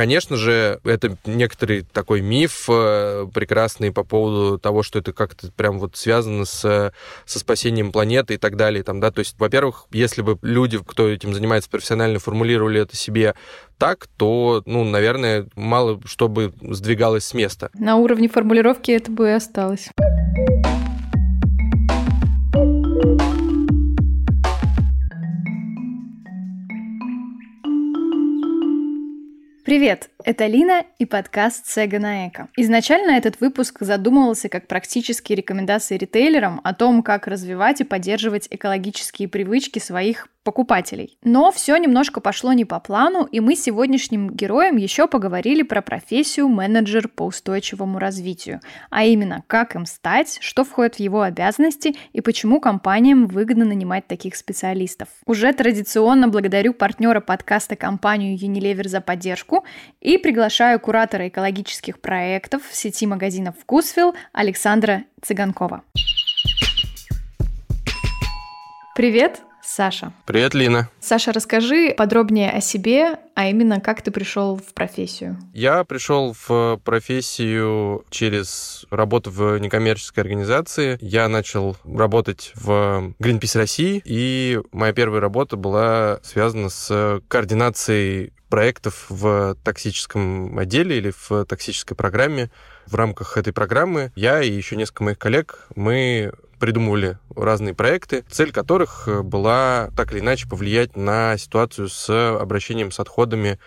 конечно же, это некоторый такой миф э, прекрасный по поводу того, что это как-то прям вот связано с, со спасением планеты и так далее. Там, да? То есть, во-первых, если бы люди, кто этим занимается профессионально, формулировали это себе так, то, ну, наверное, мало что бы сдвигалось с места. На уровне формулировки это бы и осталось. Привет! Это Лина и подкаст Сега на Эко. Изначально этот выпуск задумывался как практические рекомендации ритейлерам о том, как развивать и поддерживать экологические привычки своих покупателей. Но все немножко пошло не по плану, и мы с сегодняшним героем еще поговорили про профессию менеджер по устойчивому развитию, а именно, как им стать, что входит в его обязанности и почему компаниям выгодно нанимать таких специалистов. Уже традиционно благодарю партнера подкаста компанию Unilever за поддержку и приглашаю куратора экологических проектов в сети магазинов «Вкусвилл» Александра Цыганкова. Привет! Саша. Привет, Лина. Саша, расскажи подробнее о себе, а именно как ты пришел в профессию. Я пришел в профессию через работу в некоммерческой организации. Я начал работать в Greenpeace России, и моя первая работа была связана с координацией проектов в токсическом отделе или в токсической программе. В рамках этой программы я и еще несколько моих коллег, мы придумывали разные проекты, цель которых э, была так или иначе повлиять на ситуацию с обращением с отходами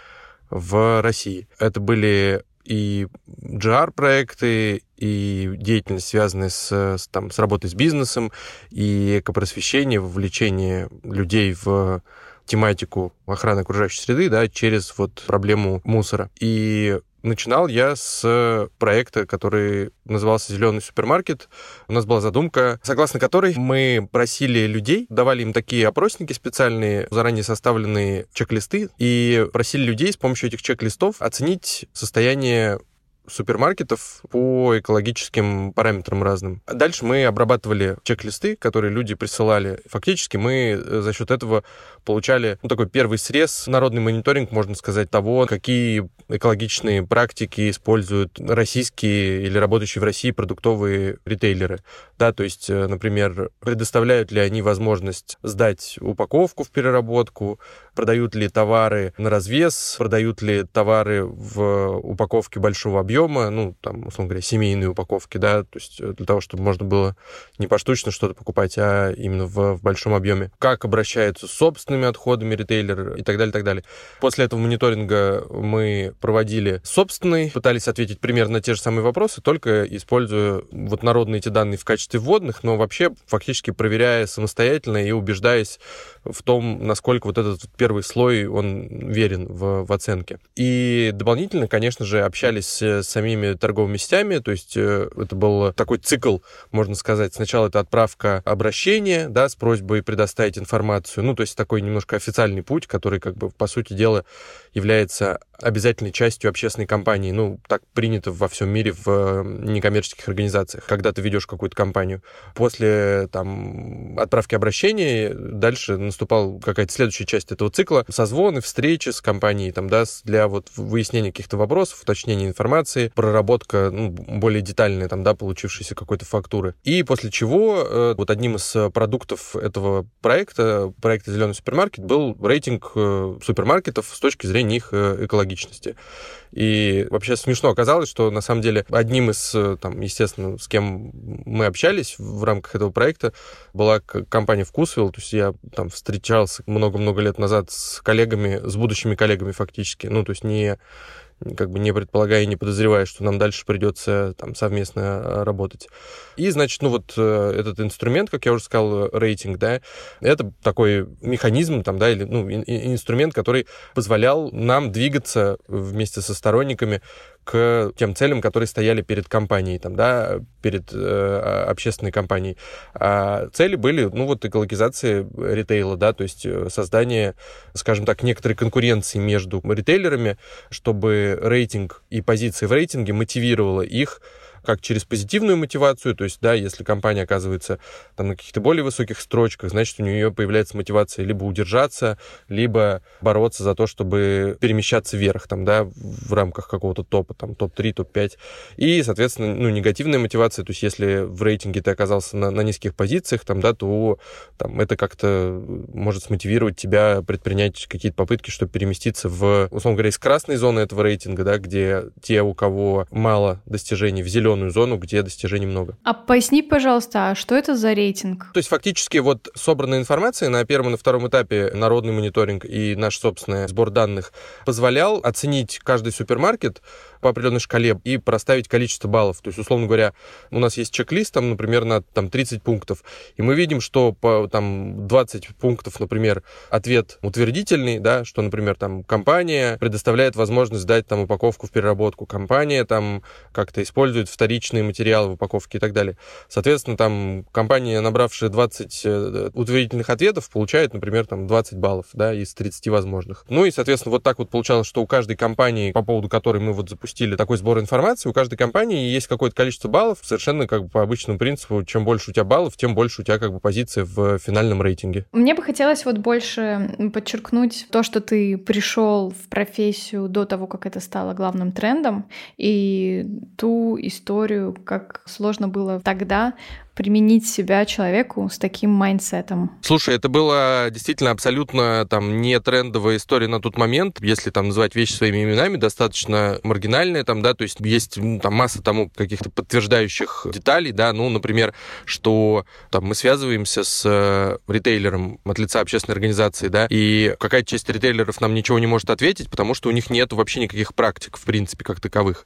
в России. Это были и GR-проекты, и деятельность, связанная с, с, там, с работой с бизнесом, и экопросвещение, вовлечение людей в тематику охраны окружающей среды, да, через вот проблему мусора. И Начинал я с проекта, который назывался «Зеленый супермаркет». У нас была задумка, согласно которой мы просили людей, давали им такие опросники специальные, заранее составленные чек-листы, и просили людей с помощью этих чек-листов оценить состояние супермаркетов по экологическим параметрам разным. Дальше мы обрабатывали чек-листы, которые люди присылали. Фактически мы э, за счет этого получали ну, такой первый срез, народный мониторинг, можно сказать, того, какие экологичные практики используют российские или работающие в России продуктовые ритейлеры. Да, то есть, э, например, предоставляют ли они возможность сдать упаковку в переработку, продают ли товары на развес, продают ли товары в упаковке большого объема, ну, там, условно говоря, семейные упаковки, да, то есть э, для того, чтобы можно было не поштучно что-то покупать, а именно в, в большом объеме. Как обращаются с собственными отходами ритейлер и так далее, и так далее. После этого мониторинга мы проводили собственный, пытались ответить примерно на те же самые вопросы, только используя вот народные эти данные в качестве вводных, но вообще фактически проверяя самостоятельно и убеждаясь в том, насколько вот этот первый слой, он верен в, в оценке. И дополнительно, конечно же, общались с самими торговыми сетями, то есть э, это был такой цикл, можно сказать. Сначала это отправка обращения, да, с просьбой предоставить информацию, ну, то есть такой немножко официальный путь, который, как бы, по сути дела, является обязательной частью общественной кампании. Ну, так принято во всем мире в э, некоммерческих организациях, когда ты ведешь какую-то кампанию. После там, отправки обращения дальше наступала какая-то следующая часть этого цикла. Созвоны, встречи с компанией там, да, для вот выяснения каких-то вопросов, уточнения информации, проработка ну, более детальная, там, да, получившейся какой-то фактуры. И после чего э, вот одним из продуктов этого проекта, проекта «Зеленый супермаркет», был рейтинг э, супермаркетов с точки зрения их экологии логичности. И вообще смешно оказалось, что на самом деле одним из, э, там, естественно, с кем мы общались в рамках этого проекта, была компания «Вкусвилл». То есть я там встречался много-много лет назад с коллегами, с будущими коллегами фактически. Ну, то есть не как бы не предполагая и не подозревая, что нам дальше придется там совместно э, работать. И, значит, ну вот э, этот инструмент, как я уже сказал, рейтинг, да, это такой механизм там, да, или ну, инструмент, который позволял нам двигаться вместе со сторонниками к тем целям, которые стояли перед компанией, там, да, перед э, общественной компанией. А цели были, ну, вот, экологизация ритейла, да, то есть э, создание, скажем так, некоторой конкуренции между ритейлерами, чтобы рейтинг и позиции в рейтинге мотивировало их как через позитивную мотивацию, то есть, да, если компания оказывается там на каких-то более высоких строчках, значит, у нее появляется мотивация либо удержаться, либо бороться за то, чтобы перемещаться вверх, там, да, в рамках какого-то топа, там, топ-3, топ-5. И, соответственно, ну, негативная мотивация, то есть, если в рейтинге ты оказался на, на низких позициях, там, да, то там, это как-то может смотивировать тебя предпринять какие-то попытки, чтобы переместиться в, условно говоря, из красной зоны этого рейтинга, да, где те, у кого мало достижений, в зеленую зону, где достижений много. А поясни, пожалуйста, а что это за рейтинг? То есть фактически вот собранная информация на первом и на втором этапе народный мониторинг и наш собственный сбор данных позволял оценить каждый супермаркет по определенной шкале и проставить количество баллов. То есть, условно говоря, у нас есть чек-лист, там, например, на там, 30 пунктов, и мы видим, что по там, 20 пунктов, например, ответ утвердительный, да, что, например, там, компания предоставляет возможность дать там упаковку в переработку, компания там как-то использует вторичные материалы в упаковке и так далее. Соответственно, там компания, набравшая 20 э, утвердительных ответов, получает, например, там 20 баллов, да, из 30 возможных. Ну и, соответственно, вот так вот получалось, что у каждой компании, по поводу которой мы вот запустили запустили такой сбор информации, у каждой компании есть какое-то количество баллов, совершенно как бы по обычному принципу, чем больше у тебя баллов, тем больше у тебя как бы позиция в финальном рейтинге. Мне бы хотелось вот больше подчеркнуть то, что ты пришел в профессию до того, как это стало главным трендом, и ту историю, как сложно было тогда применить себя человеку с таким mindset ом? Слушай, это была действительно абсолютно там не трендовая история на тот момент, если там называть вещи своими именами, достаточно маргинальная там, да, то есть есть там масса тому каких-то подтверждающих деталей, да, ну, например, что там мы связываемся с э, ритейлером от лица общественной организации, да, и какая-то часть ритейлеров нам ничего не может ответить, потому что у них нет вообще никаких практик, в принципе, как таковых.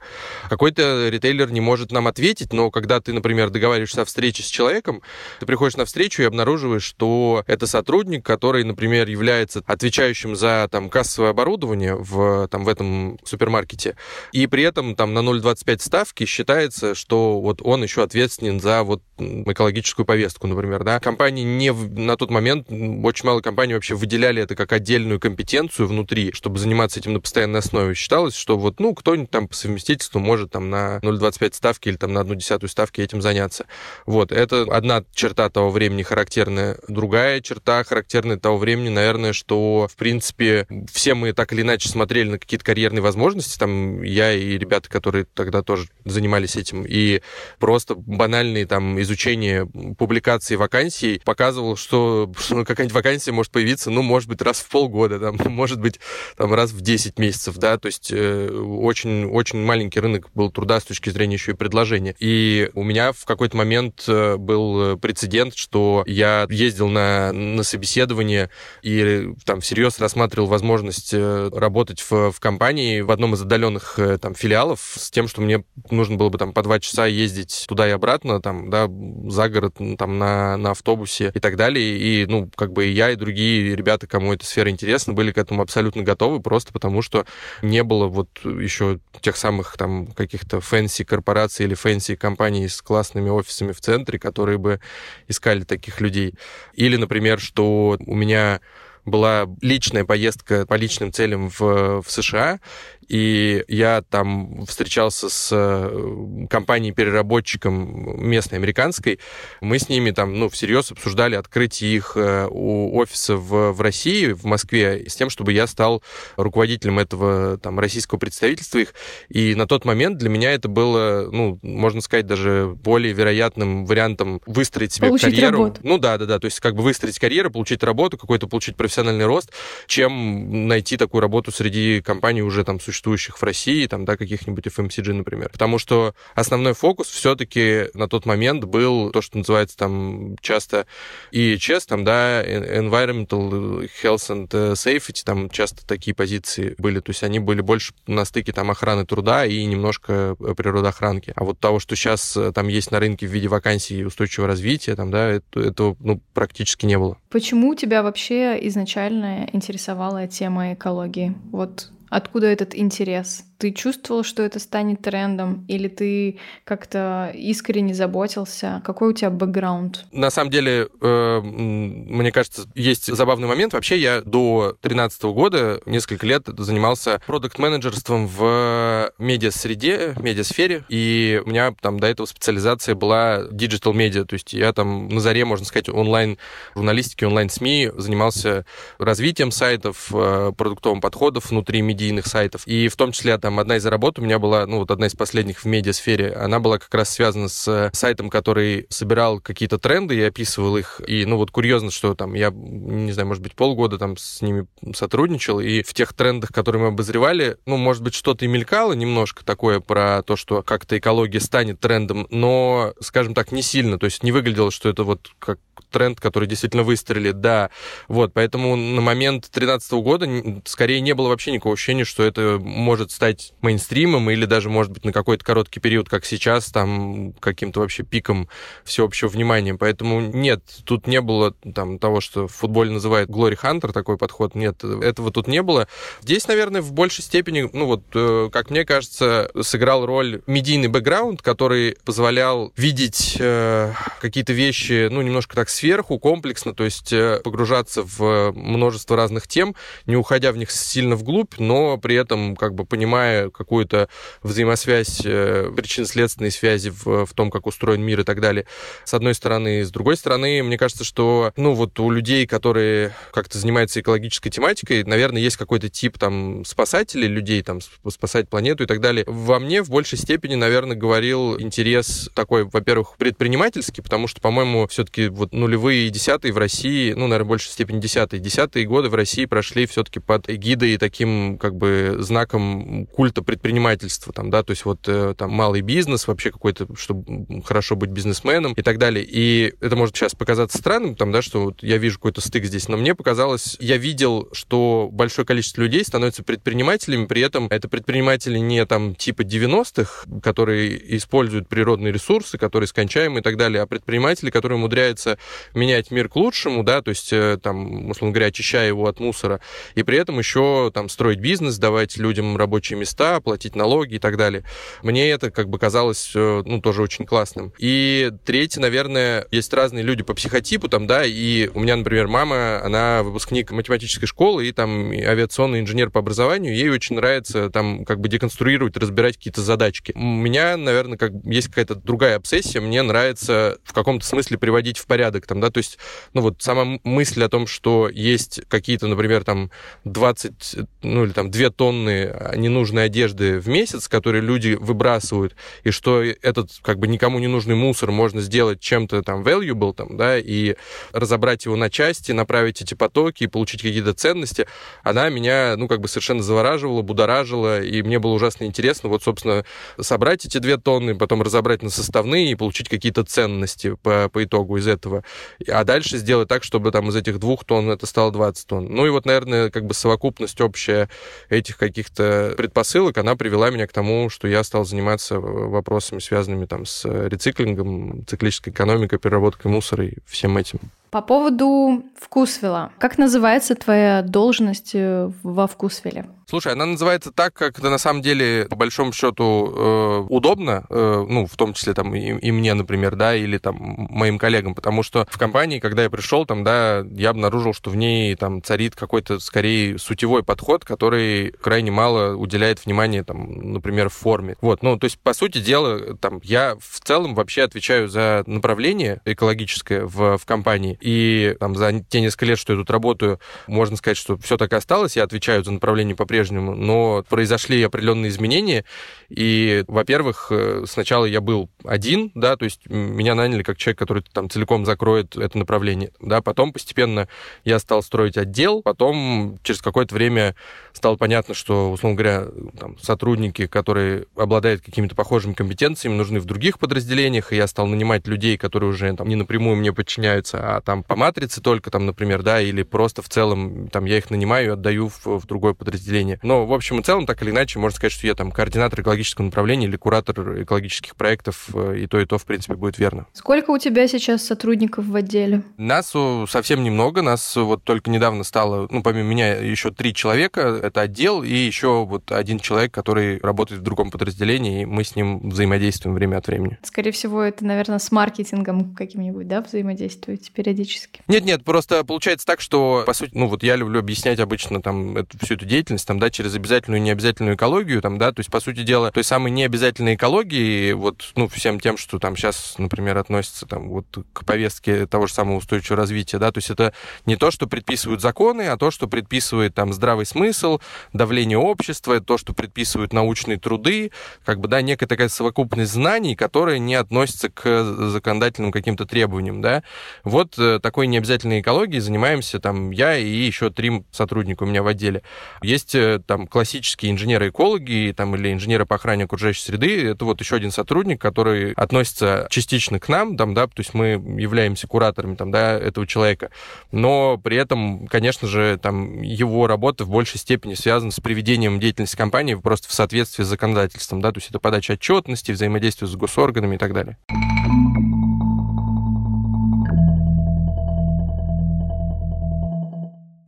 Какой-то ритейлер не может нам ответить, но когда ты, например, договариваешься о встрече встречи с человеком, ты приходишь на встречу и обнаруживаешь, что это сотрудник, который, например, является отвечающим за там кассовое оборудование в, там, в этом супермаркете, и при этом там на 0,25 ставки считается, что вот он еще ответственен за вот экологическую повестку, например, да. Компании не на тот момент, очень мало компаний вообще выделяли это как отдельную компетенцию внутри, чтобы заниматься этим на постоянной основе. Считалось, что вот, ну, кто-нибудь там по совместительству может там на 0,25 ставки или там на одну десятую ставки этим заняться. Вот, это одна черта того времени характерная. Другая черта характерная того времени, наверное, что, в принципе, все мы так или иначе смотрели на какие-то карьерные возможности. Там я и ребята, которые тогда тоже занимались этим. И просто банальные там изучение публикаций вакансий показывал, что, что какая-нибудь вакансия может появиться, ну, может быть, раз в полгода, там, может быть, там, раз в 10 месяцев, да, то есть э, очень, очень маленький рынок был труда с точки зрения еще и предложения. И у меня в какой-то момент э, был э, прецедент, что я ездил на, на собеседование и там всерьез рассматривал возможность работать в, в компании в одном из отдаленных там филиалов с тем, что мне нужно было бы там по два часа ездить туда и обратно, там, да, за город, там, на, на автобусе и так далее. И, ну, как бы и я, и другие ребята, кому эта сфера интересна, были к этому абсолютно готовы, просто потому что не было вот еще тех самых там каких-то fancy корпораций или fancy компаний с классными офисами в центре, центре, которые бы искали таких людей. Или, например, что у меня была личная поездка по личным целям в, в США, и я там встречался с э, компанией-переработчиком местной американской. Мы с ними там, ну, всерьез обсуждали открытие их э, у офиса в, в России, в Москве, с тем, чтобы я стал руководителем этого там российского представительства их. И на тот момент для меня это было, ну, можно сказать, даже более вероятным вариантом выстроить себе получить карьеру. Работу. Ну да, да, да. То есть как бы выстроить карьеру, получить работу, какой-то получить профессиональный рост, чем найти такую работу среди компаний уже там существующих существующих в России, там, да, каких-нибудь FMCG, например. Потому что основной фокус все-таки на тот момент был то, что называется там часто EHS, там, да, Environmental Health and Safety, там часто такие позиции были. То есть они были больше на стыке там охраны труда и немножко природоохранки. А вот того, что сейчас э, там есть на рынке в виде вакансий устойчивого развития, там, да, это, этого ну, практически не было. Почему тебя вообще изначально интересовала тема экологии? Вот Откуда этот интерес? Ты чувствовал, что это станет трендом? Или ты как-то искренне заботился? Какой у тебя бэкграунд? На самом деле, э, мне кажется, есть забавный момент. Вообще, я до 2013 года несколько лет занимался продукт-менеджерством в медиа-среде, медиа-сфере, и у меня там до этого специализация была digital медиа, то есть я там на заре, можно сказать, онлайн-журналистики, онлайн-СМИ занимался развитием сайтов, э, продуктовым подходов внутри медийных сайтов, и в том числе там одна из работ у меня была, ну вот одна из последних в медиа-сфере, она была как раз связана с сайтом, который собирал какие-то тренды и описывал их, и ну вот курьезно, что там я, не знаю, может быть, полгода там с ними сотрудничал, и в тех трендах, которые мы обозревали, ну, может быть, что-то и мелькало немножко такое про то, что как-то экология станет трендом, но, скажем так, не сильно, то есть не выглядело, что это вот как тренд, который действительно выстрелит, да. Вот, поэтому на момент 2013 года скорее не было вообще никакого ощущения, что это может стать мейнстримом или даже, может быть, на какой-то короткий период, как сейчас, там, каким-то вообще пиком всеобщего внимания. Поэтому нет, тут не было там того, что в футболе называют Glory Hunter, такой подход. Нет, этого тут не было. Здесь, наверное, в большей степени, ну вот, э, как мне кажется, сыграл роль медийный бэкграунд, который позволял видеть э, какие-то вещи, ну, немножко так сверху, комплексно, то есть э, погружаться в множество разных тем, не уходя в них сильно вглубь, но при этом как бы понимая какую-то взаимосвязь, э, причинно-следственные связи в, в том, как устроен мир и так далее. С одной стороны. С другой стороны, мне кажется, что, ну, вот у людей, которые как-то занимаются экологической тематикой, наверное, есть какой-то тип там спасателей, людей там спасать планету и так далее. Во мне в большей степени, наверное, говорил интерес такой, во-первых, предпринимательский, потому что, по-моему, все-таки вот, ну, нулевые и десятые в России, ну, наверное, в большей степени десятые, десятые годы в России прошли все-таки под эгидой таким как бы знаком культа предпринимательства, там, да, то есть вот э, там малый бизнес, вообще какой-то, чтобы хорошо быть бизнесменом и так далее. И это может сейчас показаться странным, там, да, что вот я вижу какой-то стык здесь, но мне показалось, я видел, что большое количество людей становятся предпринимателями, при этом это предприниматели не там типа 90-х, которые используют природные ресурсы, которые скончаемы и так далее, а предприниматели, которые умудряются менять мир к лучшему, да, то есть э, там, условно говоря, очищая его от мусора, и при этом еще там строить бизнес, давать людям рабочие места, платить налоги и так далее. Мне это как бы казалось, э, ну, тоже очень классным. И третье, наверное, есть разные люди по психотипу там, да, и у меня, например, мама, она выпускник математической школы и там авиационный инженер по образованию, ей очень нравится там как бы деконструировать, разбирать какие-то задачки. У меня, наверное, как есть какая-то другая обсессия, мне нравится в каком-то смысле приводить в порядок там, да, то есть, ну вот сама мысль о том, что есть какие-то, например, там 20, ну или там 2 тонны ненужной одежды в месяц, которые люди выбрасывают, и что этот как бы никому не нужный мусор можно сделать чем-то там valuable, там, да, и разобрать его на части, направить эти потоки и получить какие-то ценности, она меня, ну, как бы совершенно завораживала, будоражила, и мне было ужасно интересно, вот, собственно, собрать эти две тонны, потом разобрать на составные и получить какие-то ценности по, по итогу из этого а дальше сделать так, чтобы там из этих двух тонн это стало 20 тонн. Ну и вот, наверное, как бы совокупность общая этих каких-то предпосылок, она привела меня к тому, что я стал заниматься вопросами, связанными там с рециклингом, циклической экономикой, переработкой мусора и всем этим. По поводу Вкусвела. Как называется твоя должность э, во Вкусвеле? Слушай, она называется так, как это на самом деле, по большому счету, э, удобно, э, ну, в том числе там и, и мне, например, да, или там моим коллегам, потому что в компании, когда я пришел, там, да, я обнаружил, что в ней там царит какой-то, скорее, сутевой подход, который крайне мало уделяет внимания, там, например, форме. Вот, ну, то есть, по сути дела, там, я в целом вообще отвечаю за направление экологическое в, в компании, и там за те несколько лет, что я тут работаю, можно сказать, что все так и осталось, я отвечаю за направление по по-прежнему, но произошли определенные изменения. И, во-первых, э, сначала я был один, да, то есть меня наняли как человек, который там целиком закроет это направление, да, потом постепенно я стал строить отдел, потом через какое-то время стало понятно, что, условно говоря, там, сотрудники, которые обладают какими-то похожими компетенциями, нужны в других подразделениях, и я стал нанимать людей, которые уже там, не напрямую мне подчиняются, а там по матрице только, там, например, да, или просто в целом, там, я их нанимаю и отдаю в, в другое подразделение. Но, в общем и целом, так или иначе, можно сказать, что я там координатор экологического направления или куратор экологических проектов, э, и то, и то, в принципе, будет верно. Сколько у тебя сейчас сотрудников в отделе? Нас совсем немного, нас вот только недавно стало, ну, помимо меня, еще три человека, это отдел, и еще вот один человек, который работает в другом подразделении, и мы с ним взаимодействуем время от времени. Скорее всего, это, наверное, с маркетингом каким-нибудь, да, взаимодействуете периодически? Нет-нет, просто получается так, что, по сути, ну, вот я люблю объяснять обычно там эту, всю эту деятельность, там, да, через обязательную и необязательную экологию, там, да, то есть, по сути дела, той самой необязательной экологии, вот, ну, всем тем, что там сейчас, например, относится там вот к повестке того же самого устойчивого развития, да, то есть это не то, что предписывают законы, а то, что предписывает там здравый смысл, давление общества, то, что предписывают научные труды, как бы, да, некая такая совокупность знаний, которая не относится к законодательным каким-то требованиям, да. Вот э, такой необязательной экологией занимаемся там я и еще три сотрудника у меня в отделе. Есть э, там классические инженеры-экологи там, или инженеры по охране окружающей среды. Это вот еще один сотрудник, который относится частично к нам, там, да, то есть мы являемся кураторами там, да, этого человека. Но при этом, конечно же, там его работа в большей степени связана с приведением деятельности компании просто в соответствии с законодательством, да, то есть это подача отчетности, взаимодействие с госорганами и так далее.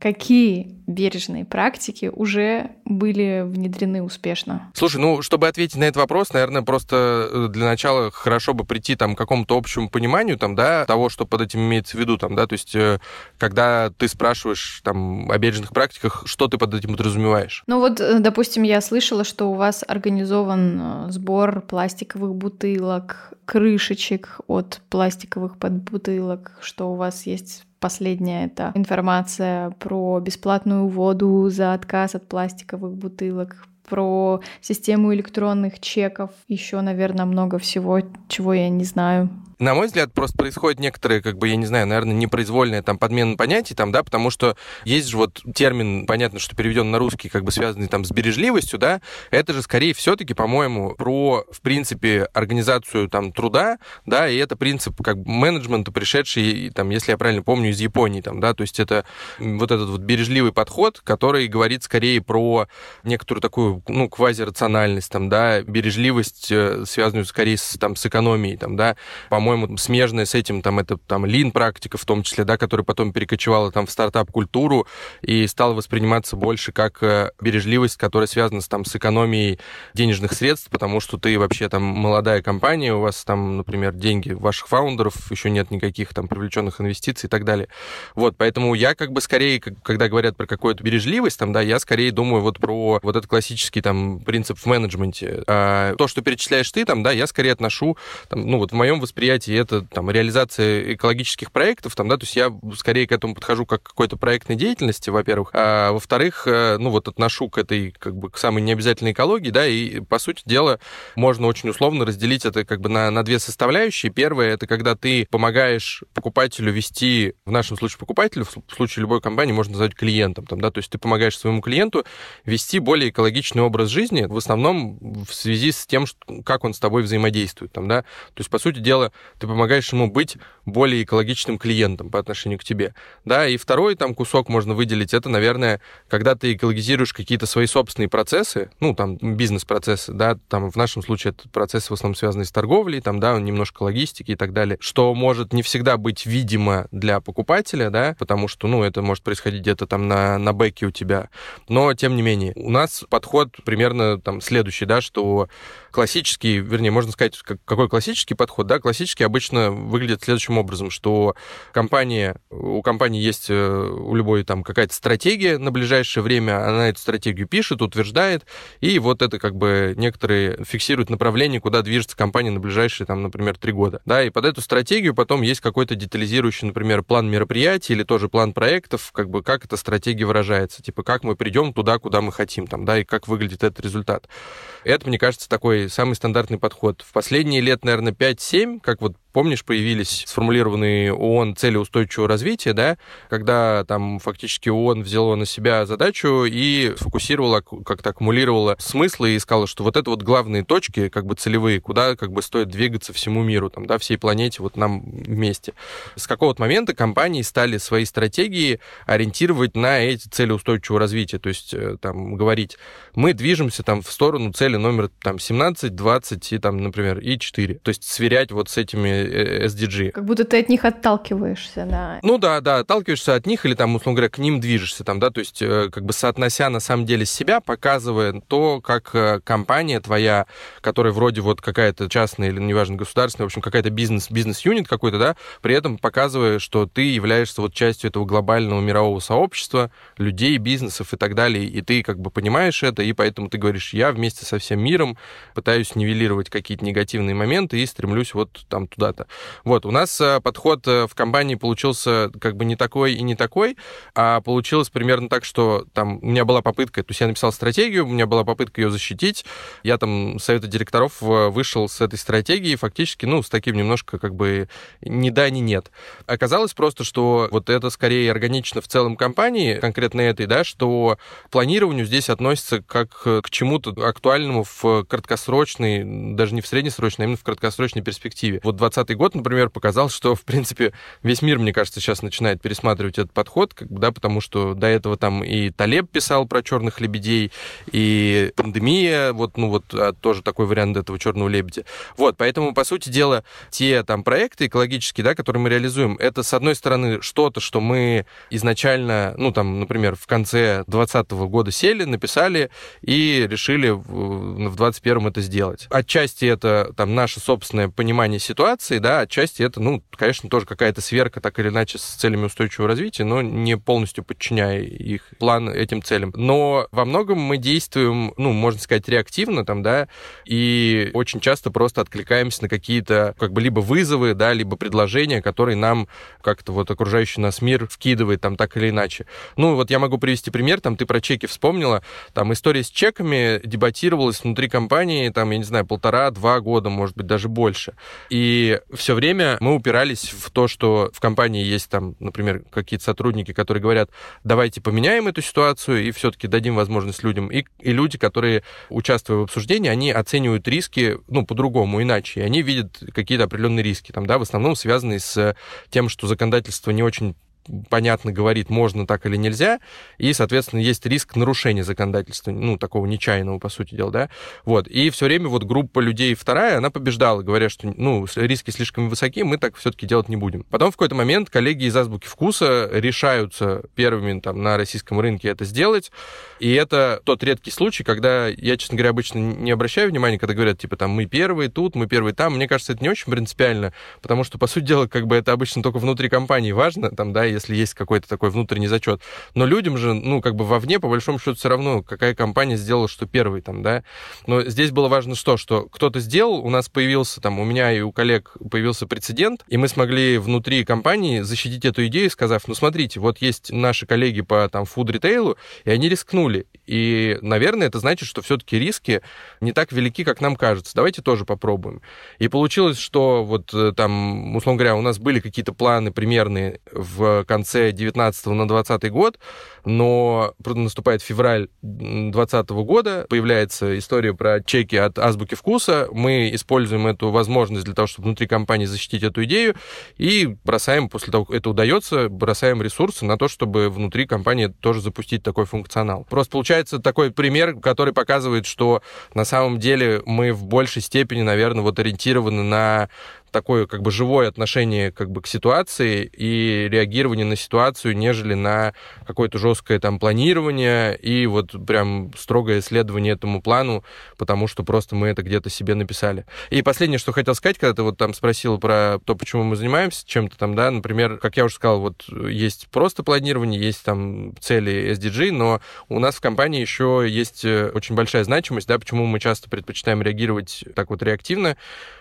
Какие бережные практики уже были внедрены успешно? Слушай, ну, чтобы ответить на этот вопрос, наверное, просто э, для начала хорошо бы прийти там, к какому-то общему пониманию там, да, того, что под этим имеется в виду, там, да, то есть э, когда ты спрашиваешь там о бережных практиках, что ты под этим подразумеваешь? Ну вот, э, допустим, я слышала, что у вас организован сбор пластиковых бутылок, крышечек от пластиковых подбутылок, что у вас есть Последняя это информация про бесплатную воду за отказ от пластиковых бутылок, про систему электронных чеков, еще, наверное, много всего, чего я не знаю на мой взгляд, просто происходит некоторые, как бы, я не знаю, наверное, непроизвольная там подмена понятий, там, да, потому что есть же вот термин, понятно, что переведен на русский, как бы связанный там с бережливостью, да, это же скорее все-таки, по-моему, про, в принципе, организацию там труда, да, и это принцип как бы менеджмента, пришедший, там, если я правильно помню, из Японии, там, да, то есть это вот этот вот бережливый подход, который говорит скорее про некоторую такую, ну, квазирациональность, там, да, бережливость, э, связанную скорее с, там, с экономией, там, да, по-моему, по-моему, смежная с этим, там, это там лин-практика в том числе, да, которая потом перекочевала там в стартап-культуру и стала восприниматься больше как э, бережливость, которая связана с, там, с экономией денежных средств, потому что ты вообще там молодая компания, у вас там, например, деньги ваших фаундеров, еще нет никаких там привлеченных инвестиций и так далее. Вот, поэтому я как бы скорее, когда говорят про какую-то бережливость, там, да, я скорее думаю вот про вот этот классический там принцип в менеджменте. А то, что перечисляешь ты, там, да, я скорее отношу, там, ну вот в моем восприятии мероприятий, это там реализация экологических проектов, там, да, то есть я скорее к этому подхожу как к какой-то проектной деятельности, во-первых, а во-вторых, э, ну вот отношу к этой как бы к самой необязательной экологии, да, и по сути дела можно очень условно разделить это как бы на, на две составляющие. Первое это когда ты помогаешь покупателю вести, в нашем случае покупателю, в случае любой компании можно назвать клиентом, там, да, то есть ты помогаешь своему клиенту вести более экологичный образ жизни, в основном в связи с тем, как он с тобой взаимодействует, там, да, то есть по сути дела ты помогаешь ему быть более экологичным клиентом по отношению к тебе. Да, и второй там кусок можно выделить, это, наверное, когда ты экологизируешь какие-то свои собственные процессы, ну, там, бизнес-процессы, да, там, в нашем случае это процессы в основном связанные с торговлей, там, да, немножко логистики и так далее, что может не всегда быть видимо для покупателя, да, потому что, ну, это может происходить где-то там на, на бэке у тебя, но, тем не менее, у нас подход примерно там следующий, да, что классический, вернее, можно сказать, какой классический подход, да, классический обычно выглядит следующим образом, что компания, у компании есть э, у любой там какая-то стратегия на ближайшее время, она эту стратегию пишет, утверждает, и вот это как бы некоторые фиксируют направление, куда движется компания на ближайшие, там, например, три года. Да, и под эту стратегию потом есть какой-то детализирующий, например, план мероприятий или тоже план проектов, как бы как эта стратегия выражается, типа как мы придем туда, куда мы хотим, там, да, и как выглядит этот результат. Это, мне кажется, такой самый стандартный подход. В последние лет, наверное, 5-7, как вот помнишь, появились сформулированные ООН цели устойчивого развития, да, когда там фактически ООН взяла на себя задачу и фокусировала, как-то аккумулировала смыслы и сказала, что вот это вот главные точки, как бы целевые, куда как бы стоит двигаться всему миру, там, да, всей планете, вот нам вместе. С какого-то момента компании стали свои стратегии ориентировать на эти цели устойчивого развития, то есть э, там говорить, мы движемся там в сторону цели номер там 17, 20 и там, например, и 4. То есть сверять вот с этими SDG. Как будто ты от них отталкиваешься, да. Ну да, да, отталкиваешься от них или там, условно говоря, к ним движешься там, да, то есть э, как бы соотнося на самом деле себя, показывая то, как э, компания твоя, которая вроде вот какая-то частная или неважно государственная, в общем, какая-то бизнес, бизнес-юнит какой-то, да, при этом показывая, что ты являешься вот частью этого глобального мирового сообщества, людей, бизнесов и так далее, и ты как бы понимаешь это, и поэтому ты говоришь, я вместе со всем миром пытаюсь нивелировать какие-то негативные моменты и стремлюсь вот там туда-то. Вот, у нас э, подход э, в компании получился как бы не такой и не такой, а получилось примерно так, что там у меня была попытка, то есть я написал стратегию, у меня была попытка ее защитить, я там совета директоров э, вышел с этой стратегией фактически, ну, с таким немножко как бы ни да, ни нет. Оказалось просто, что вот это скорее органично в целом компании, конкретно этой, да, что планированию здесь относится как к чему-то актуальному в краткосрочной, даже не в среднесрочной, а именно в краткосрочной перспективе. Вот 2020 год, например, показал, что, в принципе, весь мир, мне кажется, сейчас начинает пересматривать этот подход, как да, потому что до этого там и Талеб писал про черных лебедей, и пандемия, вот, ну вот а, тоже такой вариант этого черного лебедя. Вот, поэтому, по сути дела, те там проекты экологические, да, которые мы реализуем, это, с одной стороны, что-то, что мы изначально, ну, там, например, в конце 2020 года сели, написали и решили в 2021 это сделать. Отчасти это там наше собственное понимание ситуации, да, отчасти это, ну, конечно, тоже какая-то сверка, так или иначе, с целями устойчивого развития, но не полностью подчиняя их план этим целям. Но во многом мы действуем, ну, можно сказать, реактивно там, да, и очень часто просто откликаемся на какие-то, как бы, либо вызовы, да, либо предложения, которые нам как-то вот окружающий нас мир вкидывает там так или иначе. Ну, вот я могу привести пример, там ты про чеки вспомнила, там история с чеками дебатировалась внутри компании, там, я не знаю, полтора-два года, может быть, даже больше. Все время мы упирались в то, что в компании есть там, например, какие-то сотрудники, которые говорят, давайте поменяем эту ситуацию и все-таки дадим возможность людям. И, и люди, которые, участвуя в обсуждении, они оценивают риски, ну, по-другому, иначе. И они видят какие-то определенные риски, там, да, в основном связанные с тем, что законодательство не очень понятно говорит, можно так или нельзя, и, соответственно, есть риск нарушения законодательства, ну, такого нечаянного, по сути дела, да, вот, и все время вот группа людей вторая, она побеждала, говоря, что, ну, риски слишком высоки, мы так все-таки делать не будем. Потом в какой-то момент коллеги из Азбуки Вкуса решаются первыми там на российском рынке это сделать, и это тот редкий случай, когда я, честно говоря, обычно не обращаю внимания, когда говорят, типа, там, мы первые тут, мы первые там, мне кажется, это не очень принципиально, потому что, по сути дела, как бы это обычно только внутри компании важно, там, да, если есть какой-то такой внутренний зачет. Но людям же, ну, как бы вовне, по большому счету, все равно, какая компания сделала, что первый там, да. Но здесь было важно что? Что кто-то сделал, у нас появился там, у меня и у коллег появился прецедент, и мы смогли внутри компании защитить эту идею, сказав, ну, смотрите, вот есть наши коллеги по там фуд-ритейлу, и они рискнули. И, наверное, это значит, что все-таки риски не так велики, как нам кажется. Давайте тоже попробуем. И получилось, что вот э, там, условно говоря, у нас были какие-то планы примерные в конце 19 на 20 год, но наступает февраль 2020 года, появляется история про чеки от Азбуки Вкуса, мы используем эту возможность для того, чтобы внутри компании защитить эту идею, и бросаем, после того, как это удается, бросаем ресурсы на то, чтобы внутри компании тоже запустить такой функционал. Просто получается такой пример, который показывает, что на самом деле мы в большей степени, наверное, вот ориентированы на такое как бы живое отношение как бы к ситуации и реагирование на ситуацию, нежели на какое-то жесткое там планирование и вот прям строгое исследование этому плану, потому что просто мы это где-то себе написали. И последнее, что хотел сказать, когда ты вот там спросил про то, почему мы занимаемся чем-то там, да, например, как я уже сказал, вот есть просто планирование, есть там цели SDG, но у нас в компании еще есть э, очень большая значимость, да, почему мы часто предпочитаем реагировать так вот реактивно,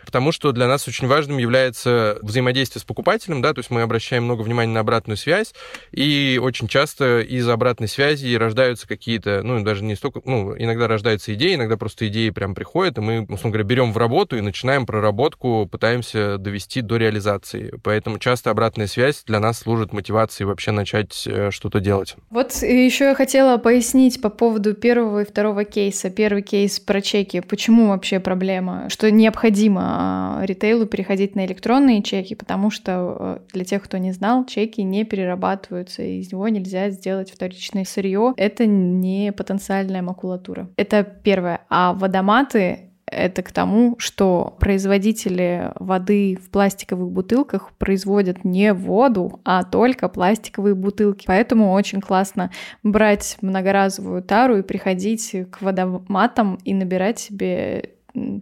потому что для нас очень важно важным является взаимодействие с покупателем, да, то есть мы обращаем много внимания на обратную связь, и очень часто из обратной связи рождаются какие-то, ну, даже не столько, ну, иногда рождаются идеи, иногда просто идеи прям приходят, и мы, условно говоря, берем в работу и начинаем проработку, пытаемся довести до реализации. Поэтому часто обратная связь для нас служит мотивацией вообще начать э, что-то делать. Вот еще я хотела пояснить по поводу первого и второго кейса. Первый кейс про чеки. Почему вообще проблема? Что необходимо а, ритейлу переходить на электронные чеки, потому что э, для тех, кто не знал, чеки не перерабатываются, и из него нельзя сделать вторичное сырье. Это не потенциальная макулатура. Это первое. А водоматы это к тому, что производители воды в пластиковых бутылках производят не воду, а только пластиковые бутылки. Поэтому очень классно брать многоразовую тару и приходить к водоматам и набирать себе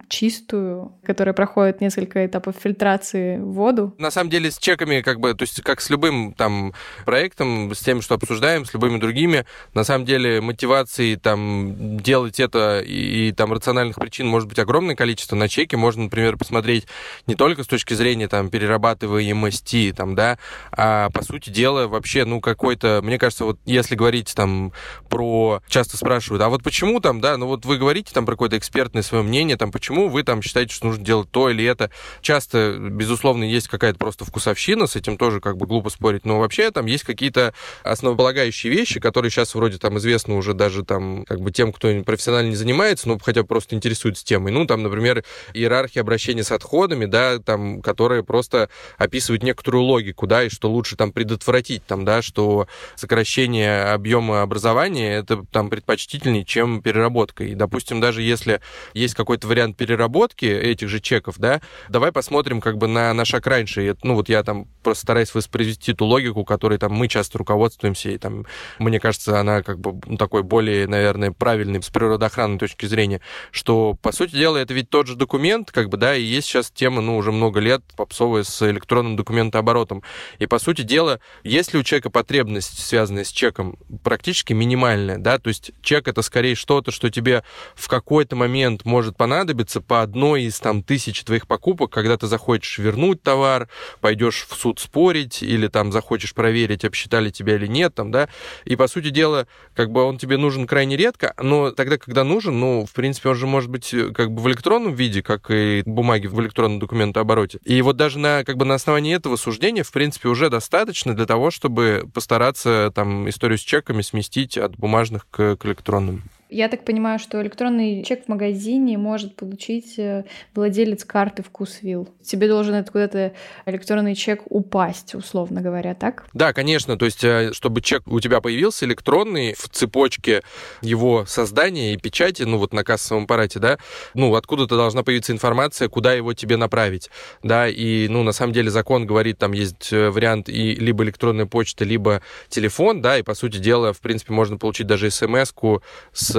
чистую, которая проходит несколько этапов фильтрации в воду. На самом деле с чеками, как бы, то есть как с любым там проектом, с тем, что обсуждаем, с любыми другими, на самом деле мотивации там делать это и, и там рациональных причин может быть огромное количество. На чеке можно, например, посмотреть не только с точки зрения там перерабатываемости, там, да, а по сути дела вообще, ну, какой-то, мне кажется, вот если говорить там про, часто спрашивают, а вот почему там, да, ну вот вы говорите там про какое-то экспертное свое мнение, там, почему вы там считаете, что нужно делать то или это. Часто, безусловно, есть какая-то просто вкусовщина, с этим тоже как бы глупо спорить, но вообще там есть какие-то основополагающие вещи, которые сейчас вроде там известны уже даже там как бы тем, кто профессионально не занимается, но хотя бы просто интересуется темой. Ну, там, например, иерархия обращения с отходами, да, там, которая просто описывает некоторую логику, да, и что лучше там предотвратить, там, да, что сокращение объема образования это там предпочтительнее, чем переработка. И, допустим, даже если есть какой-то вариант переработки этих же чеков, да, давай посмотрим как бы на, на шаг раньше. Ну, вот я там просто стараюсь воспроизвести ту логику, которой там мы часто руководствуемся, и там, мне кажется, она как бы ну, такой более, наверное, правильный с природоохранной точки зрения, что, по сути дела, это ведь тот же документ, как бы, да, и есть сейчас тема, ну, уже много лет попсовая с электронным документооборотом. И, по сути дела, если у человека потребность, связанная с чеком, практически минимальная, да, то есть чек это скорее что-то, что тебе в какой-то момент может понадобиться, понадобится по одной из там тысяч твоих покупок, когда ты захочешь вернуть товар, пойдешь в суд спорить или там захочешь проверить, обсчитали тебя или нет, там, да, и по сути дела, как бы он тебе нужен крайне редко, но тогда, когда нужен, ну, в принципе, он же может быть э, как бы в электронном виде, как и бумаги в электронном документообороте. И вот даже на, как бы на основании этого суждения, в принципе, уже достаточно для того, чтобы постараться там историю с чеками сместить от бумажных к, к электронным. Я так понимаю, что электронный чек в магазине может получить э, владелец карты «Вкусвилл». Тебе должен этот куда-то электронный чек упасть, условно говоря, так? Да, конечно. То есть, э, чтобы чек у тебя появился электронный в цепочке его создания и печати, ну вот на кассовом аппарате, да, ну откуда-то должна появиться информация, куда его тебе направить, да, и, ну, на самом деле закон говорит, там есть э, вариант и либо электронная почта, либо телефон, да, и, по сути дела, в принципе, можно получить даже смс-ку с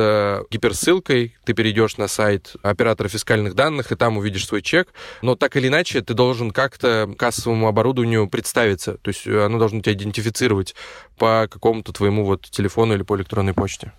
гиперссылкой, ты перейдешь на сайт оператора фискальных данных, и там увидишь свой чек. Но так или иначе, ты должен как-то кассовому оборудованию представиться. То есть оно должно тебя идентифицировать по какому-то твоему вот телефону или по электронной почте.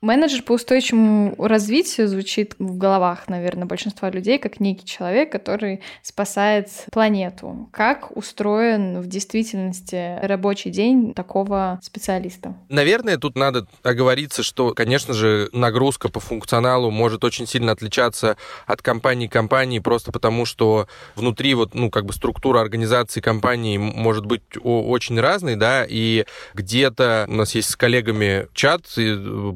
Менеджер по устойчивому развитию звучит в головах, наверное, большинства людей как некий человек, который спасает планету. Как устроен в действительности рабочий день такого специалиста? Наверное, тут надо оговориться, что, конечно же, нагрузка по функционалу может очень сильно отличаться от компании к компании, просто потому что внутри вот, ну, как бы структура организации компании может быть очень разной, да, и где-то у нас есть с коллегами чат,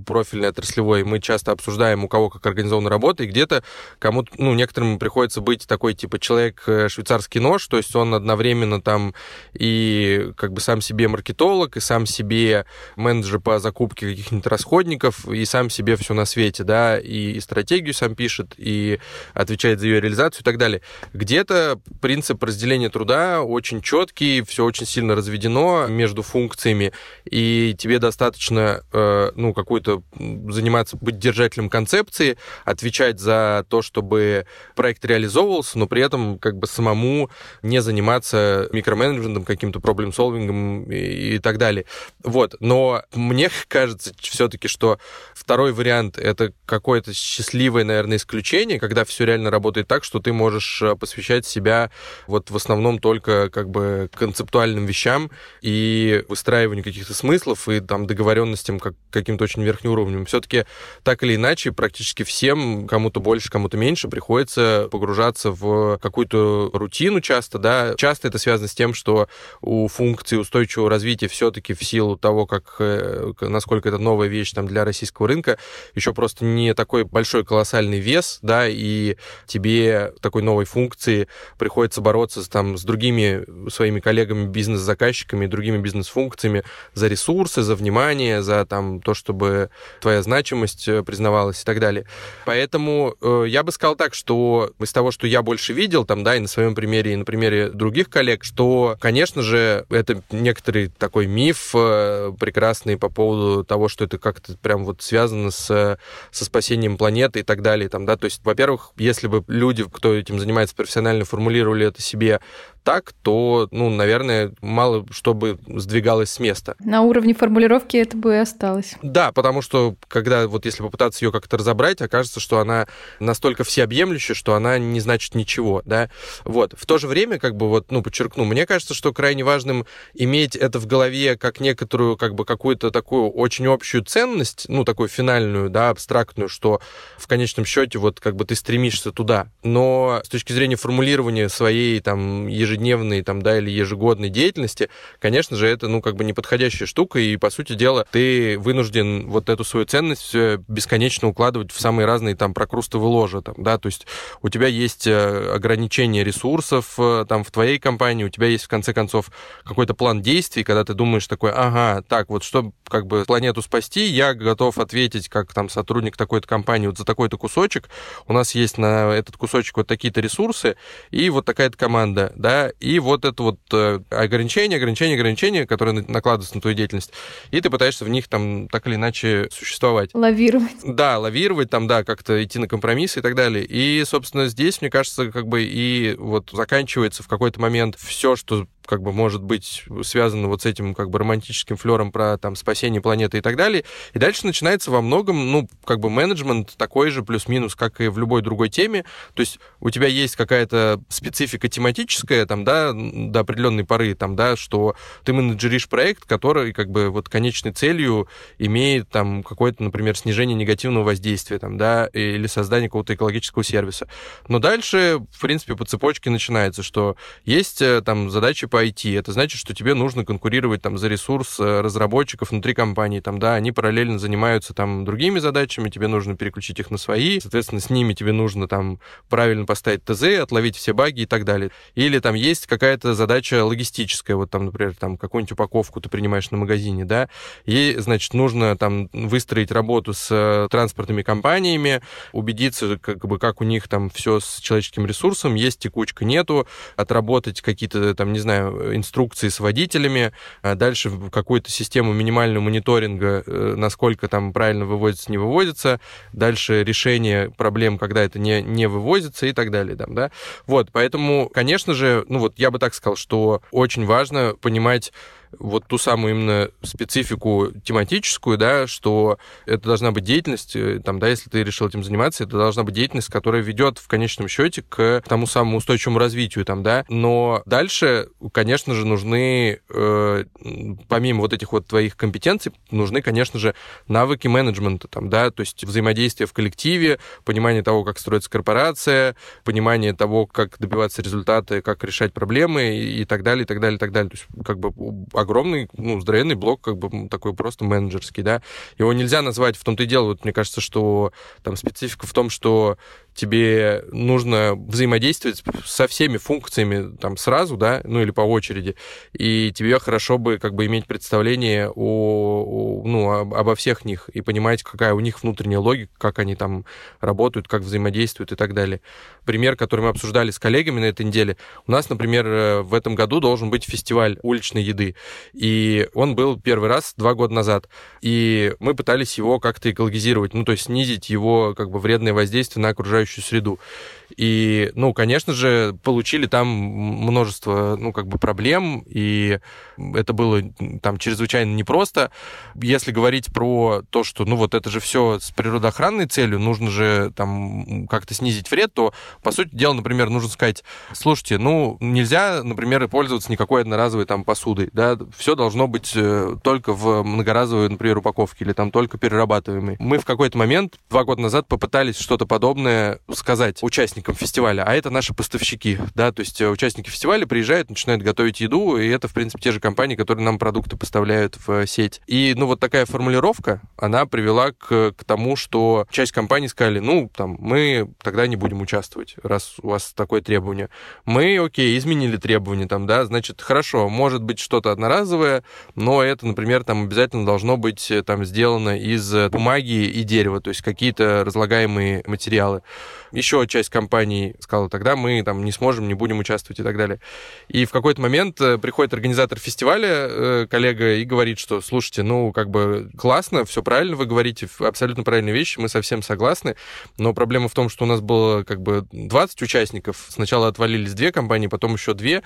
профиль профильный отраслевой, мы часто обсуждаем, у кого как организована работа, и где-то кому-то, ну, некоторым приходится быть такой, типа, человек э, швейцарский нож, то есть он одновременно там и как бы сам себе маркетолог, и сам себе менеджер по закупке каких-нибудь расходников, и сам себе все на свете, да, и, и стратегию сам пишет, и отвечает за ее реализацию и так далее. Где-то принцип разделения труда очень четкий, все очень сильно разведено между функциями, и тебе достаточно, э, ну, какую-то заниматься, быть держателем концепции, отвечать за то, чтобы проект реализовывался, но при этом как бы самому не заниматься микроменеджментом, каким-то проблем-солвингом и, и так далее. Вот. Но мне кажется все-таки, что второй вариант — это какое-то счастливое, наверное, исключение, когда все реально работает так, что ты можешь э, посвящать себя вот в основном только как бы концептуальным вещам и выстраиванию каких-то смыслов и там договоренностям как, каким-то очень верхним уровнем. Все-таки так или иначе практически всем, кому-то больше, кому-то меньше, приходится погружаться в какую-то рутину часто, да. Часто это связано с тем, что у функции устойчивого развития все-таки в силу того, как, э, насколько это новая вещь там для российского рынка, еще просто не такой большой колоссальный вес, да, и тебе такой новой функции приходится бороться там с другими своими коллегами, бизнес-заказчиками, другими бизнес-функциями за ресурсы, за внимание, за там то, чтобы твоя значимость э, признавалась и так далее. Поэтому э, я бы сказал так, что из того, что я больше видел, там, да, и на своем примере, и на примере других коллег, что, конечно же, это некоторый такой миф э, прекрасный по поводу того, что это как-то прям вот связано с, со спасением планеты и так далее, там, да, то есть, во-первых, если бы люди, кто этим занимается профессионально, формулировали это себе так, то, ну, наверное, мало что бы сдвигалось с места. На уровне формулировки это бы и осталось. Да, потому что, когда вот если попытаться ее как-то разобрать, окажется, что она настолько всеобъемлющая, что она не значит ничего, да. Вот. В то же время, как бы вот, ну, подчеркну, мне кажется, что крайне важным иметь это в голове как некоторую, как бы, какую-то такую очень общую ценность, ну, такую финальную, да, абстрактную, что в конечном счете вот как бы ты стремишься туда. Но с точки зрения формулирования своей там ежедневной ежедневной там, да, или ежегодной деятельности, конечно же, это, ну, как бы неподходящая штука, и, по сути дела, ты вынужден вот эту свою ценность бесконечно укладывать в самые разные там прокрустовые ложа, там, да, то есть у тебя есть э, ограничение ресурсов э, там в твоей компании, у тебя есть, в конце концов, какой-то план действий, когда ты думаешь такой, ага, так, вот чтобы как бы планету спасти, я готов ответить как там сотрудник такой-то компании вот за такой-то кусочек, у нас есть на этот кусочек вот такие-то ресурсы, и вот такая-то команда, да, и вот это вот э, ограничение, ограничение, ограничение, которое накладывается на твою деятельность, и ты пытаешься в них там так или иначе существовать. Лавировать. Да, лавировать там, да, как-то идти на компромиссы и так далее. И, собственно, здесь, мне кажется, как бы и вот заканчивается в какой-то момент все, что как бы может быть связано вот с этим как бы романтическим флером про там спасение планеты и так далее. И дальше начинается во многом, ну, как бы менеджмент такой же плюс-минус, как и в любой другой теме. То есть у тебя есть какая-то специфика тематическая, там, да, до определенной поры, там, да, что ты менеджеришь проект, который как бы вот конечной целью имеет там какое-то, например, снижение негативного воздействия, там, да, или создание какого-то экологического сервиса. Но дальше, в принципе, по цепочке начинается, что есть э, там задачи по IT. Это значит, что тебе нужно конкурировать там за ресурс э, разработчиков внутри компании. Там, да, они параллельно занимаются там другими задачами, тебе нужно переключить их на свои. Соответственно, с ними тебе нужно там правильно поставить ТЗ, отловить все баги и так далее. Или там есть какая-то задача логистическая, вот там, например, там какую-нибудь упаковку ты принимаешь на магазине, да, и, значит, нужно там выстроить работу с э, транспортными компаниями, убедиться, как бы, как у них там все с человеческим ресурсом, есть текучка, нету, отработать какие-то там, не знаю, знаю, инструкции с водителями, а дальше в какую-то систему минимального мониторинга, э, насколько там правильно выводится, не выводится, дальше решение проблем, когда это не, не вывозится и так далее. Там, да? Вот, поэтому, конечно же, ну вот я бы так сказал, что очень важно понимать, вот ту самую именно специфику тематическую, да, что это должна быть деятельность, э, там, да, если ты решил этим заниматься, это должна быть деятельность, которая ведет в конечном счете к тому самому устойчивому развитию, там, да. Но дальше, конечно же, нужны, э, помимо вот этих вот твоих компетенций, нужны, конечно же, навыки менеджмента, там, да, то есть взаимодействие в коллективе, понимание того, как строится корпорация, понимание того, как добиваться результата, как решать проблемы и, так далее, и так далее, и так далее. То есть, как бы огромный, ну, здоровенный блок, как бы такой просто менеджерский, да. Его нельзя назвать, в том-то и дело, вот мне кажется, что там специфика в том, что тебе нужно взаимодействовать со всеми функциями там сразу, да, ну или по очереди, и тебе хорошо бы как бы иметь представление о, о ну, об, обо всех них и понимать, какая у них внутренняя логика, как они там работают, как взаимодействуют и так далее. Пример, который мы обсуждали с коллегами на этой неделе. У нас, например, э, в этом году должен быть фестиваль уличной еды, и он был первый раз два года назад, и мы пытались его как-то экологизировать, ну, то есть снизить его как бы вредное воздействие на окружающую среду. И, ну, конечно же, получили там множество, ну, как бы проблем, и это было там чрезвычайно непросто. Если говорить про то, что, ну, вот это же все с природоохранной целью, нужно же там как-то снизить вред, то, по сути дела, например, нужно сказать, слушайте, ну, нельзя, например, пользоваться никакой одноразовой там посудой, да, все должно быть э, только в многоразовой, например, упаковке или там только перерабатываемой. Мы в какой-то момент, два года назад, попытались что-то подобное сказать участникам участникам фестиваля, а это наши поставщики, да, то есть э, участники фестиваля приезжают, начинают готовить еду, и это, в принципе, те же компании, которые нам продукты поставляют в сеть. И, ну, вот такая формулировка, она привела к, к тому, что часть компаний сказали, ну, там, мы тогда не будем участвовать, раз у вас такое требование. Мы, окей, изменили требования, там, да, значит, хорошо, может быть что-то одноразовое, но это, например, там обязательно должно быть э, там сделано из бумаги и дерева, то есть какие-то разлагаемые материалы. Еще часть компаний сказала, тогда мы там не сможем, не будем участвовать и так далее. И в какой-то момент э, приходит организатор фестиваля, э, коллега, и говорит, что, слушайте, ну, как бы классно, все правильно вы говорите, абсолютно правильные вещи, мы совсем согласны, но проблема в том, что у нас было как бы 20 участников, сначала отвалились две компании, потом еще две,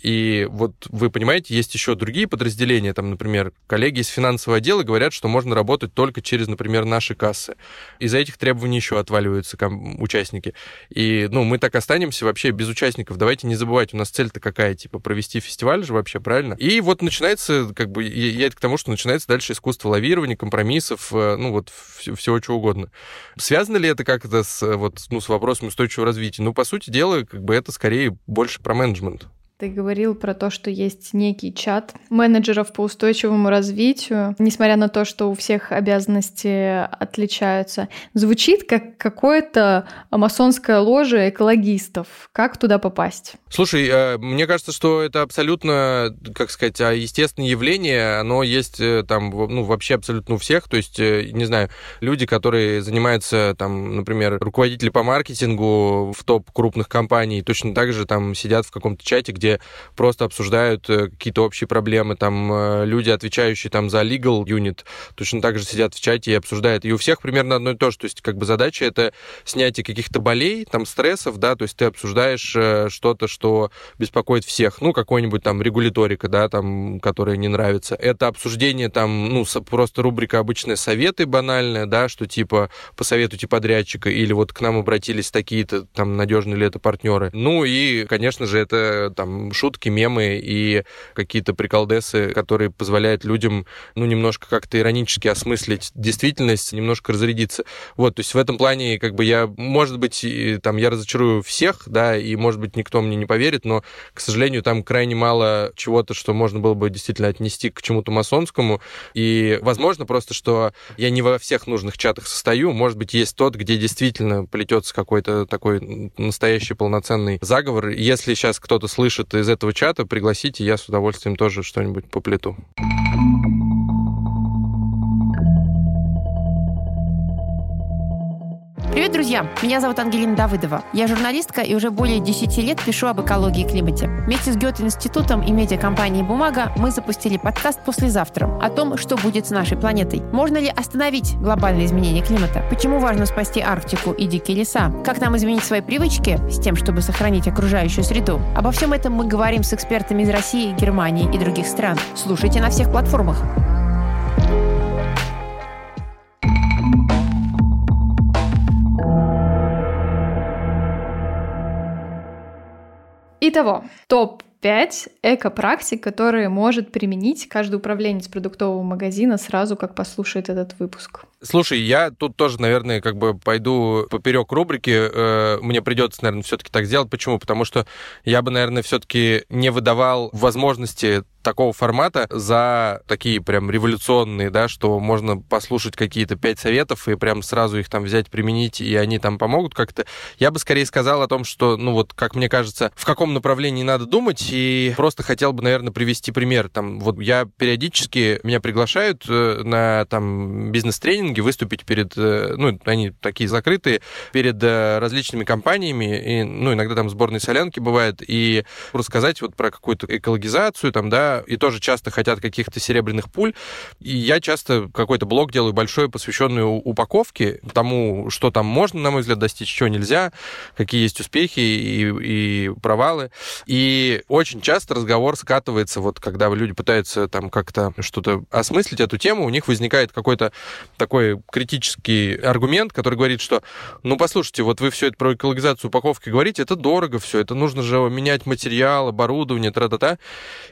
и вот вы понимаете, есть еще другие подразделения, там, например, коллеги из финансового отдела говорят, что можно работать только через, например, наши кассы. Из-за этих требований еще отваливаются участники участники. И, ну, мы так останемся вообще без участников. Давайте не забывать, у нас цель-то какая, типа, провести фестиваль же вообще, правильно? И вот начинается, как бы, я это к тому, что начинается дальше искусство лавирования, компромиссов, э, ну, вот, всего чего угодно. Связано ли это как-то с, вот, ну, с вопросом устойчивого развития? Ну, по сути дела, как бы, это скорее больше про менеджмент. Ты говорил про то, что есть некий чат менеджеров по устойчивому развитию, несмотря на то, что у всех обязанности отличаются. Звучит как какое-то масонское ложе экологистов. Как туда попасть? Слушай, э, мне кажется, что это абсолютно, как сказать, а, естественное явление. Оно есть э, там, ну, вообще абсолютно у всех. То есть, э, не знаю, люди, которые занимаются, там, например, руководители по маркетингу в топ крупных компаний, точно так же там сидят в каком-то чате, где где просто обсуждают э, какие-то общие проблемы, там э, люди, отвечающие там за legal unit, точно так же сидят в чате и обсуждают. И у всех примерно одно и то же. То есть как бы задача это снятие каких-то болей, там стрессов, да, то есть ты обсуждаешь э, что-то, что беспокоит всех, ну, какой-нибудь там регуляторика, да, там, которая не нравится. Это обсуждение там, ну, просто рубрика обычные советы банальные, да, что типа посоветуйте подрядчика или вот к нам обратились такие-то там надежные ли это партнеры. Ну и, конечно же, это там шутки, мемы и какие-то приколдесы, которые позволяют людям, ну, немножко как-то иронически осмыслить действительность, немножко разрядиться. Вот, то есть в этом плане, как бы я, может быть, там, я разочарую всех, да, и, может быть, никто мне не поверит, но, к сожалению, там крайне мало чего-то, что можно было бы действительно отнести к чему-то масонскому, и, возможно, просто, что я не во всех нужных чатах состою, может быть, есть тот, где действительно плетется какой-то такой настоящий полноценный заговор. Если сейчас кто-то слышит из этого чата пригласите, я с удовольствием тоже что-нибудь по плиту. Привет, друзья! Меня зовут Ангелина Давыдова. Я журналистка и уже более 10 лет пишу об экологии и климате. Вместе с Гёте-институтом и медиакомпанией «Бумага» мы запустили подкаст «Послезавтра» о том, что будет с нашей планетой. Можно ли остановить глобальное изменение климата? Почему важно спасти Арктику и дикие леса? Как нам изменить свои привычки с тем, чтобы сохранить окружающую среду? Обо всем этом мы говорим с экспертами из России, Германии и других стран. Слушайте на всех платформах. Итого, топ-5 эко-практик, которые может применить каждый управленец продуктового магазина сразу, как послушает этот выпуск. Слушай, я тут тоже, наверное, как бы пойду поперек рубрики. Э, мне придется, наверное, все-таки так сделать. Почему? Потому что я бы, наверное, все-таки не выдавал возможности такого формата за такие прям революционные, да, что можно послушать какие-то пять советов и прям сразу их там взять, применить, и они там помогут как-то. Я бы скорее сказал о том, что, ну вот, как мне кажется, в каком направлении надо думать, и просто хотел бы, наверное, привести пример. Там, вот я периодически, меня приглашают э, на там бизнес-тренинги выступить перед, э, ну, они такие закрытые, перед э, различными компаниями, и, ну, иногда там сборные солянки бывает, и рассказать вот про какую-то экологизацию, там, да, и тоже часто хотят каких-то серебряных пуль. И я часто какой-то блог делаю большой, посвященный упаковке, тому, что там можно, на мой взгляд, достичь, что нельзя, какие есть успехи и, и провалы. И очень часто разговор скатывается, вот когда люди пытаются там как-то что-то осмыслить эту тему, у них возникает какой-то такой критический аргумент, который говорит, что, ну, послушайте, вот вы все это про экологизацию упаковки говорите, это дорого все, это нужно же менять материал, оборудование, тра-та-та.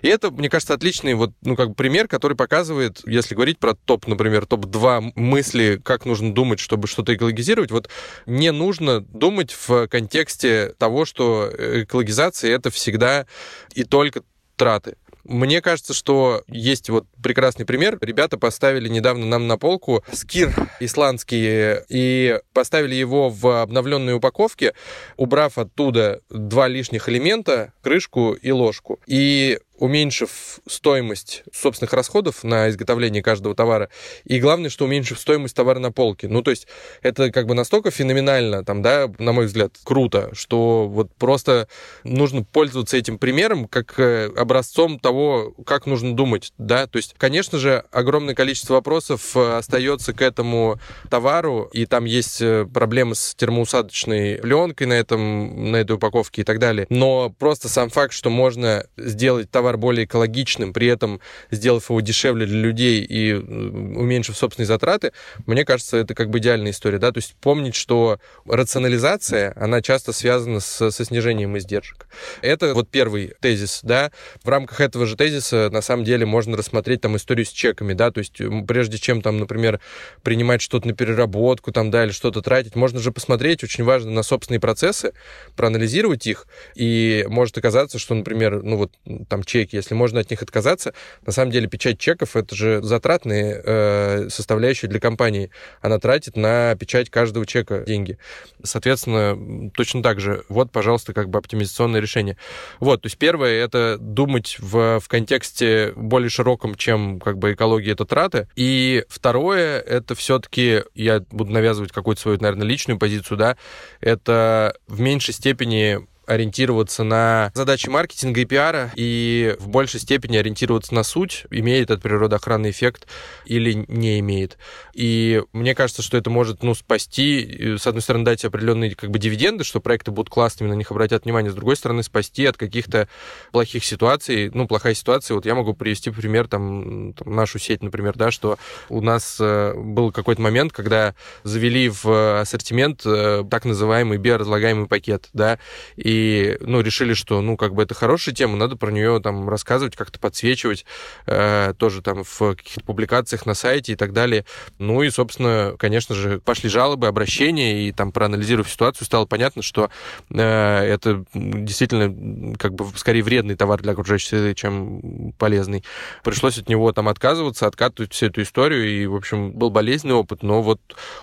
И это, мне кажется, отличный вот, ну, как бы пример, который показывает, если говорить про топ, например, топ-2 мысли, как нужно думать, чтобы что-то экологизировать, вот не нужно думать в контексте того, что экологизация — это всегда и только траты. Мне кажется, что есть вот прекрасный пример. Ребята поставили недавно нам на полку скир исландский и поставили его в обновленной упаковке, убрав оттуда два лишних элемента, крышку и ложку. И уменьшив стоимость собственных расходов на изготовление каждого товара, и главное, что уменьшив стоимость товара на полке. Ну, то есть это как бы настолько феноменально, там, да, на мой взгляд, круто, что вот просто нужно пользоваться этим примером как э, образцом того, как нужно думать, да, то есть, конечно же, огромное количество вопросов э, остается к этому товару, и там есть э, проблемы с термоусадочной пленкой на этом, на этой упаковке и так далее, но просто сам факт, что можно сделать товар товар более экологичным, при этом сделав его дешевле для людей и э, уменьшив собственные затраты, мне кажется, это как бы идеальная история, да, то есть помнить, что рационализация, она часто связана с, со снижением издержек. Это вот первый тезис, да, в рамках этого же тезиса на самом деле можно рассмотреть там историю с чеками, да, то есть прежде чем там, например, принимать что-то на переработку там, да, или что-то тратить, можно же посмотреть, очень важно, на собственные процессы, проанализировать их, и может оказаться, что, например, ну вот там чек чеки, если можно от них отказаться, на самом деле печать чеков это же затратные э, составляющие для компании. Она тратит на печать каждого чека деньги. Соответственно, точно так же. Вот, пожалуйста, как бы оптимизационное решение. Вот, то есть первое это думать в, в контексте более широком, чем как бы экология это траты. И второе это все-таки, я буду навязывать какую-то свою, наверное, личную позицию, да, это в меньшей степени ориентироваться на задачи маркетинга и пиара и в большей степени ориентироваться на суть, имеет этот природоохранный эффект или не имеет. И мне кажется, что это может ну, спасти, с одной стороны, дать определенные как бы дивиденды, что проекты будут классными, на них обратят внимание, с другой стороны, спасти от каких-то плохих ситуаций. Ну, плохая ситуация, вот я могу привести пример, там, там нашу сеть, например, да, что у нас э, был какой-то момент, когда завели в ассортимент э, так называемый биоразлагаемый пакет, да, и, ну, решили, что, ну, как бы это хорошая тема, надо про нее там рассказывать, как-то подсвечивать, э, тоже там в каких-то публикациях на сайте и так далее. Ну и, собственно, конечно же, пошли жалобы, обращения, и там, проанализировав ситуацию, стало понятно, что э, это действительно как бы скорее вредный товар для окружающей среды, чем полезный. Пришлось от него там отказываться, откатывать всю эту историю, и, в общем, был болезненный опыт, но вот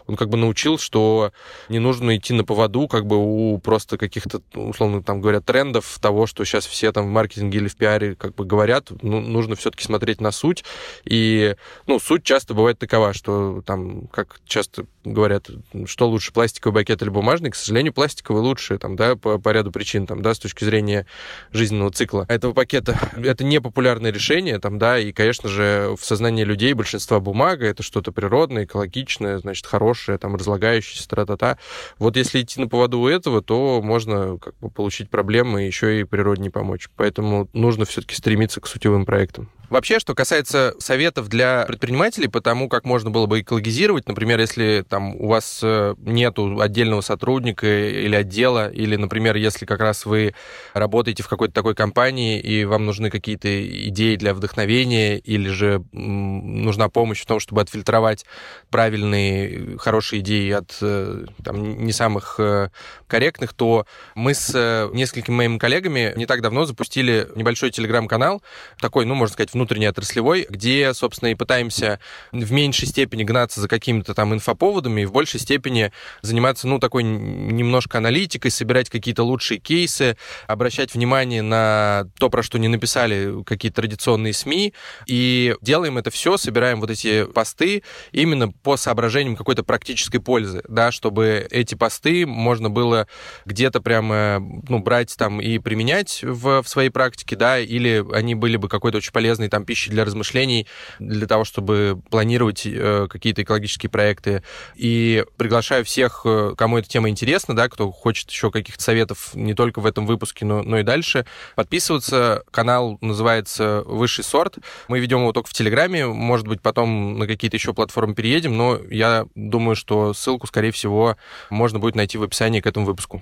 он как бы научил, что не нужно идти на поводу как бы у просто каких-то, условно, там говорят, трендов того, что сейчас все там в маркетинге или в пиаре как бы говорят, ну, нужно все-таки смотреть на суть. И, ну, суть часто бывает такова, что там, как часто говорят, что лучше, пластиковый пакет или бумажный, к сожалению, пластиковый лучше, там, да, по, по ряду причин, там, да, с точки зрения жизненного цикла этого пакета. Это не популярное решение, там, да, и, конечно же, в сознании людей большинства бумага это что-то природное, экологичное, значит, хорошее, там, разлагающееся, тра-та-та. Вот если идти на поводу у этого, то можно как бы получить проблемы и еще и природе не помочь. Поэтому нужно все-таки стремиться к сутевым проектам. Вообще, что касается советов для предпринимателей по тому, как можно было бы экологизировать, например, если там у вас э, нету отдельного сотрудника или отдела, или, например, если как раз вы работаете в какой-то такой компании и вам нужны какие-то идеи для вдохновения, или же нужна помощь в том, чтобы отфильтровать правильные, хорошие идеи от э, там, не самых э, корректных, то мы с несколькими моими коллегами не так давно запустили небольшой телеграм-канал, такой, ну, можно сказать, внутренней отраслевой, где, собственно, и пытаемся в меньшей степени гнаться за какими-то там инфоповодами и в большей степени заниматься, ну, такой немножко аналитикой, собирать какие-то лучшие кейсы, обращать внимание на то, про что не написали какие-то традиционные СМИ, и делаем это все, собираем вот эти посты именно по соображениям какой-то практической пользы, да, чтобы эти посты можно было где-то прямо, ну, брать там и применять в, в своей практике, да, или они были бы какой-то очень полезной там пищей для размышлений, для того, чтобы планировать э, какие-то экологические проекты. И приглашаю всех, э, кому эта тема интересна, да, кто хочет еще каких-то советов не только в этом выпуске, но, но и дальше, подписываться. Канал называется «Высший сорт». Мы ведем его только в Телеграме, может быть, потом на какие-то еще платформы переедем, но я думаю, что ссылку, скорее всего, можно будет найти в описании к этому выпуску.